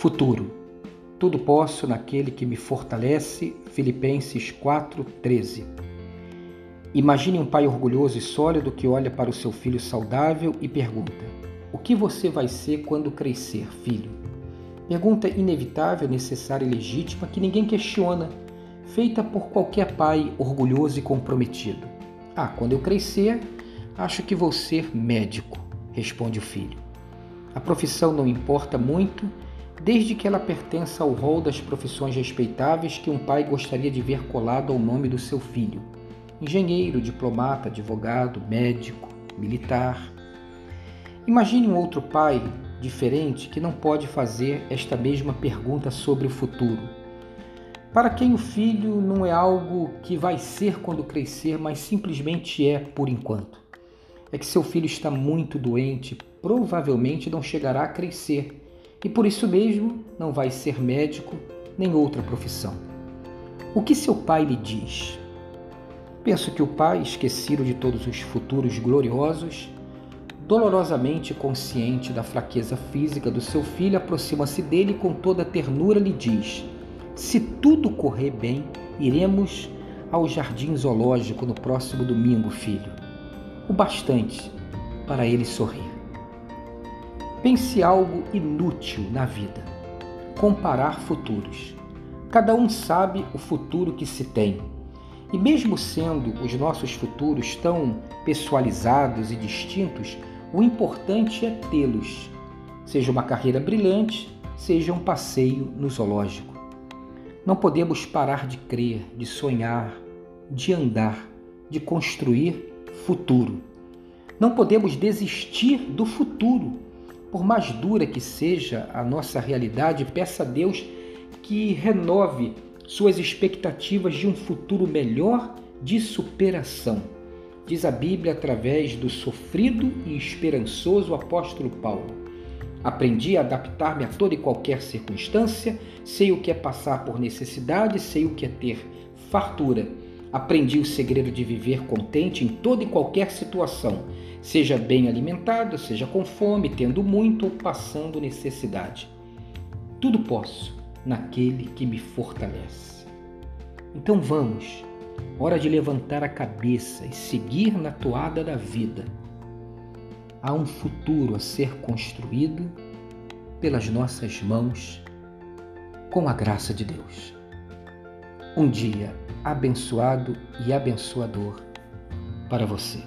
Futuro. Tudo posso naquele que me fortalece. Filipenses 4:13. Imagine um pai orgulhoso e sólido que olha para o seu filho saudável e pergunta: O que você vai ser quando crescer, filho? Pergunta inevitável, necessária e legítima que ninguém questiona, feita por qualquer pai orgulhoso e comprometido. Ah, quando eu crescer, acho que vou ser médico, responde o filho. A profissão não importa muito desde que ela pertença ao rol das profissões respeitáveis que um pai gostaria de ver colado ao nome do seu filho: engenheiro, diplomata, advogado, médico, militar. Imagine um outro pai diferente que não pode fazer esta mesma pergunta sobre o futuro. Para quem o filho não é algo que vai ser quando crescer, mas simplesmente é por enquanto. É que seu filho está muito doente, provavelmente não chegará a crescer e por isso mesmo não vai ser médico nem outra profissão. O que seu pai lhe diz? Penso que o pai, esquecido de todos os futuros gloriosos, dolorosamente consciente da fraqueza física do seu filho, aproxima-se dele e com toda ternura lhe diz: Se tudo correr bem, iremos ao jardim zoológico no próximo domingo, filho. O bastante para ele sorrir. Pense algo inútil na vida. Comparar futuros. Cada um sabe o futuro que se tem. E mesmo sendo os nossos futuros tão pessoalizados e distintos, o importante é tê-los. Seja uma carreira brilhante, seja um passeio no zoológico. Não podemos parar de crer, de sonhar, de andar, de construir futuro. Não podemos desistir do futuro por mais dura que seja a nossa realidade, peça a Deus que renove suas expectativas de um futuro melhor de superação. Diz a Bíblia através do sofrido e esperançoso apóstolo Paulo. Aprendi a adaptar-me a toda e qualquer circunstância, sei o que é passar por necessidade, sei o que é ter fartura. Aprendi o segredo de viver contente em toda e qualquer situação seja bem alimentado, seja com fome, tendo muito ou passando necessidade. Tudo posso naquele que me fortalece. Então vamos, hora de levantar a cabeça e seguir na toada da vida. Há um futuro a ser construído pelas nossas mãos, com a graça de Deus. Um dia abençoado e abençoador para você.